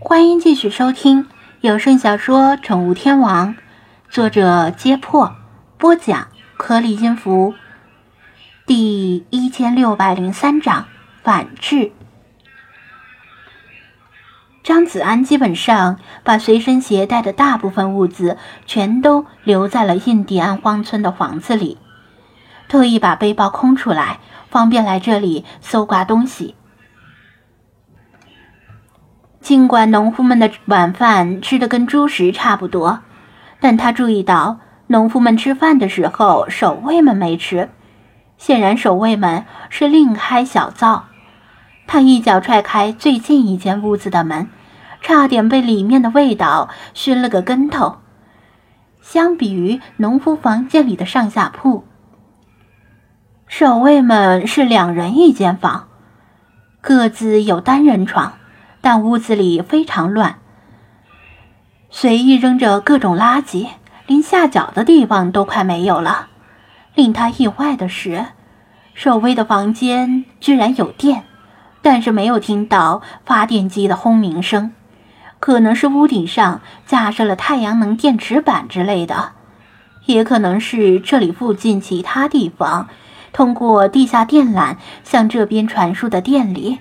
欢迎继续收听有声小说《宠物天王》，作者：揭破，播讲：颗粒音符，第一千六百零三章反制。张子安基本上把随身携带的大部分物资全都留在了印第安荒村的房子里，特意把背包空出来，方便来这里搜刮东西。尽管农夫们的晚饭吃的跟猪食差不多，但他注意到农夫们吃饭的时候，守卫们没吃。显然，守卫们是另开小灶。他一脚踹开最近一间屋子的门，差点被里面的味道熏了个跟头。相比于农夫房间里的上下铺，守卫们是两人一间房，各自有单人床。但屋子里非常乱，随意扔着各种垃圾，连下脚的地方都快没有了。令他意外的是，守卫的房间居然有电，但是没有听到发电机的轰鸣声，可能是屋顶上架设了太阳能电池板之类的，也可能是这里附近其他地方通过地下电缆向这边传输的电力。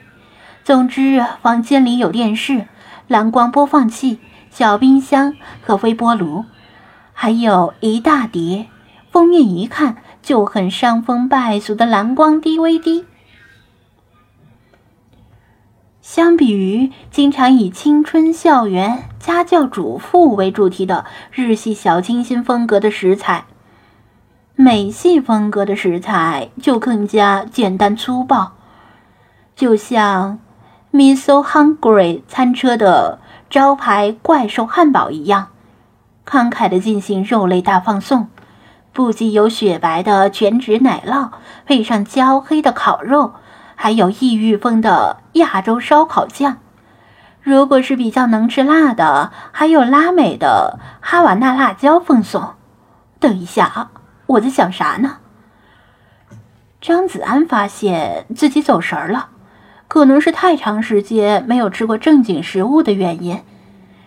总之，房间里有电视、蓝光播放器、小冰箱和微波炉，还有一大叠封面一看就很伤风败俗的蓝光 DVD。相比于经常以青春校园、家教主妇为主题的日系小清新风格的食材，美系风格的食材就更加简单粗暴，就像。Me so hungry 餐车的招牌怪兽汉堡一样，慷慨地进行肉类大放送，不仅有雪白的全脂奶酪，配上焦黑的烤肉，还有异域风的亚洲烧烤酱。如果是比较能吃辣的，还有拉美的哈瓦那辣椒奉送。等一下，我在想啥呢？张子安发现自己走神儿了。可能是太长时间没有吃过正经食物的原因，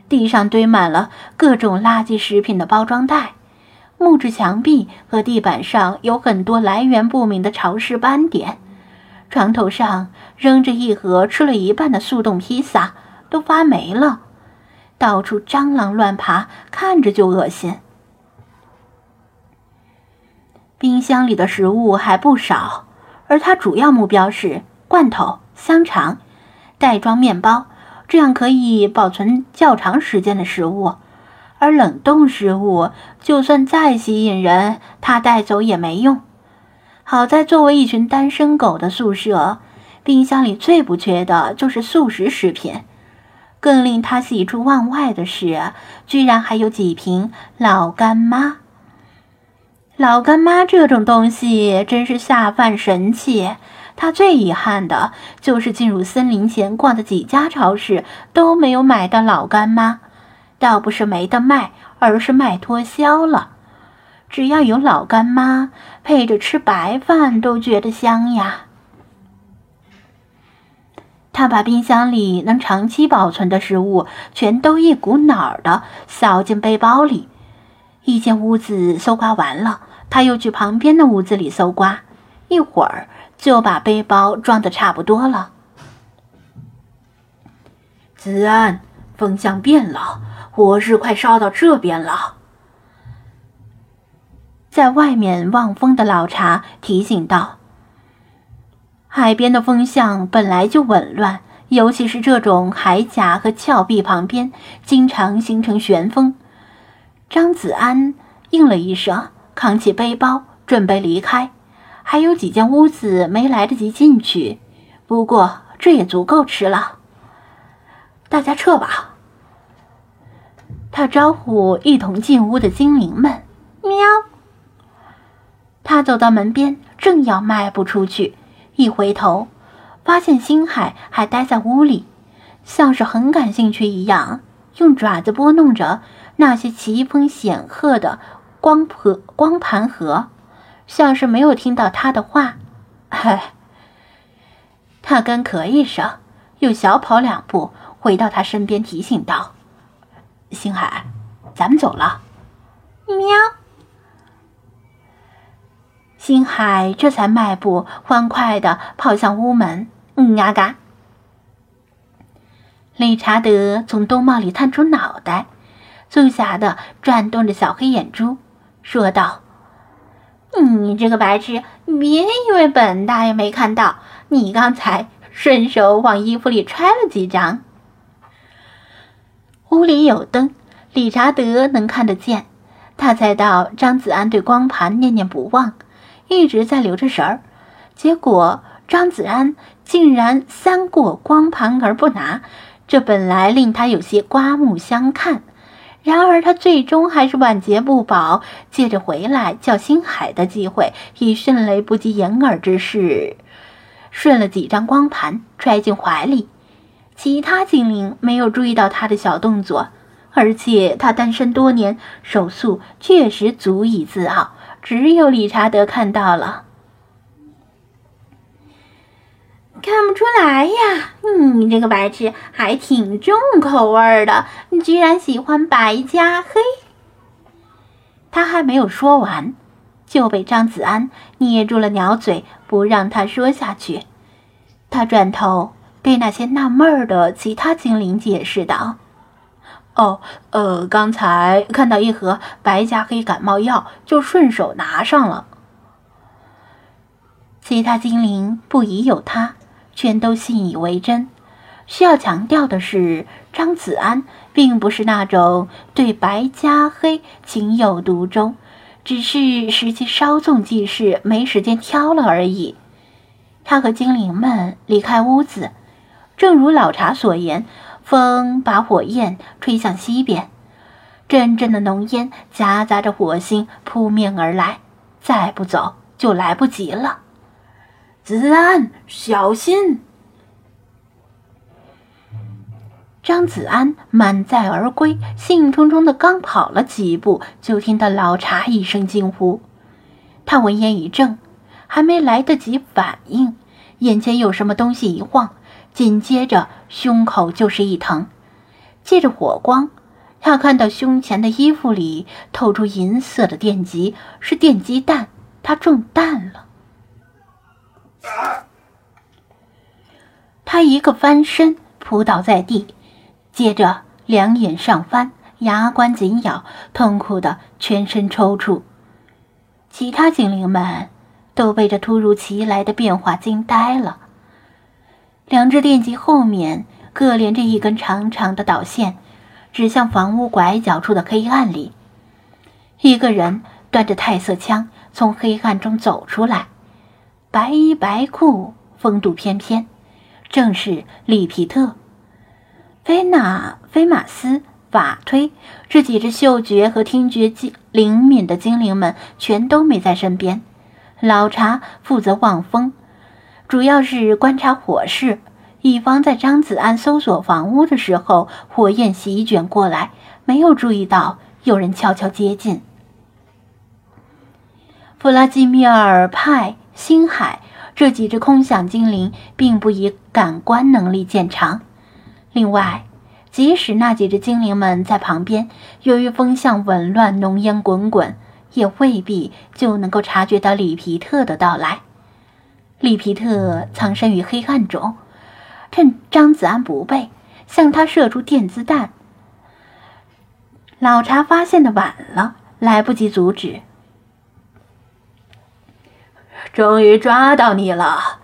地上堆满了各种垃圾食品的包装袋，木质墙壁和地板上有很多来源不明的潮湿斑点，床头上扔着一盒吃了一半的速冻披萨，都发霉了，到处蟑螂乱爬，看着就恶心。冰箱里的食物还不少，而他主要目标是罐头。香肠、袋装面包，这样可以保存较长时间的食物。而冷冻食物，就算再吸引人，他带走也没用。好在作为一群单身狗的宿舍，冰箱里最不缺的就是速食食品。更令他喜出望外的是，居然还有几瓶老干妈。老干妈这种东西真是下饭神器。他最遗憾的就是进入森林前逛的几家超市都没有买到老干妈，倒不是没得卖，而是卖脱销了。只要有老干妈，配着吃白饭都觉得香呀。他把冰箱里能长期保存的食物全都一股脑儿的扫进背包里。一间屋子搜刮完了，他又去旁边的屋子里搜刮，一会儿。就把背包装的差不多了。子安，风向变了，火势快烧到这边了。在外面望风的老茶提醒道：“海边的风向本来就紊乱，尤其是这种海岬和峭壁旁边，经常形成旋风。”张子安应了一声，扛起背包，准备离开。还有几间屋子没来得及进去，不过这也足够吃了。大家撤吧。他招呼一同进屋的精灵们。喵。他走到门边，正要迈步出去，一回头，发现星海还待在屋里，像是很感兴趣一样，用爪子拨弄着那些奇峰显赫的光盘光盘盒。像是没有听到他的话，嗨，他干咳一声，又小跑两步，回到他身边，提醒道：“星海，咱们走了。”喵。星海这才迈步欢快的跑向屋门。嗯啊嘎！理查德从兜帽里探出脑袋，粗狭的转动着小黑眼珠，说道：“你这个白痴，别以为本大爷没看到，你刚才顺手往衣服里揣了几张。”屋里有灯，理查德能看得见。他猜到张子安对光盘念念不忘。一直在留着神儿，结果张子安竟然三过光盘而不拿，这本来令他有些刮目相看。然而他最终还是晚节不保，借着回来叫星海的机会，以迅雷不及掩耳之势顺了几张光盘揣进怀里。其他精灵没有注意到他的小动作，而且他单身多年，手速确实足以自傲。只有理查德看到了，看不出来呀！你这个白痴还挺重口味的，你居然喜欢白加黑。他还没有说完，就被张子安捏住了鸟嘴，不让他说下去。他转头对那些纳闷的其他精灵解释道。哦，呃，刚才看到一盒白加黑感冒药，就顺手拿上了。其他精灵不疑有他，全都信以为真。需要强调的是，张子安并不是那种对白加黑情有独钟，只是时机稍纵即逝，没时间挑了而已。他和精灵们离开屋子，正如老茶所言。风把火焰吹向西边，阵阵的浓烟夹杂着火星扑面而来，再不走就来不及了。子安，小心！张子安满载而归，兴冲冲的刚跑了几步，就听到老茶一声惊呼。他闻言一怔，还没来得及反应，眼前有什么东西一晃。紧接着，胸口就是一疼。借着火光，他看到胸前的衣服里透出银色的电极，是电击弹。他中弹了。他一个翻身扑倒在地，接着两眼上翻，牙关紧咬，痛苦的全身抽搐。其他精灵们都被这突如其来的变化惊呆了。两只电极后面各连着一根长长的导线，指向房屋拐角处的黑暗里。一个人端着太色枪从黑暗中走出来，白衣白裤，风度翩翩，正是里皮特。菲娜、菲马斯、法推这几只嗅觉和听觉精灵敏的精灵们全都没在身边。老查负责望风。主要是观察火势，以防在张子安搜索房屋的时候，火焰席卷过来，没有注意到有人悄悄接近。弗拉基米尔、派、星海这几只空想精灵并不以感官能力见长，另外，即使那几只精灵们在旁边，由于风向紊乱，浓烟滚滚，也未必就能够察觉到里皮特的到来。里皮特藏身于黑暗中，趁张子安不备，向他射出电子弹。老查发现的晚了，来不及阻止。终于抓到你了，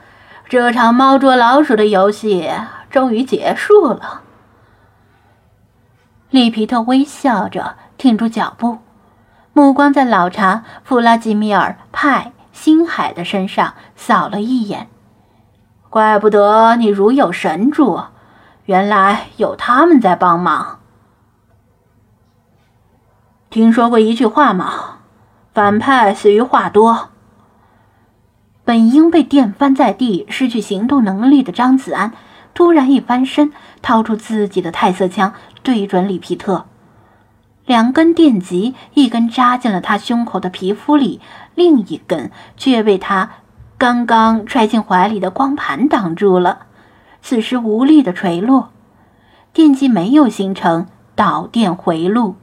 这场猫捉老鼠的游戏终于结束了。利皮特微笑着停住脚步，目光在老查、弗拉基米尔、派。星海的身上扫了一眼，怪不得你如有神助，原来有他们在帮忙。听说过一句话吗？反派死于话多。本应被电翻在地、失去行动能力的张子安，突然一翻身，掏出自己的太色枪，对准里皮特。两根电极，一根扎进了他胸口的皮肤里，另一根却被他刚刚揣进怀里的光盘挡住了。此时无力的垂落，电机没有形成导电回路。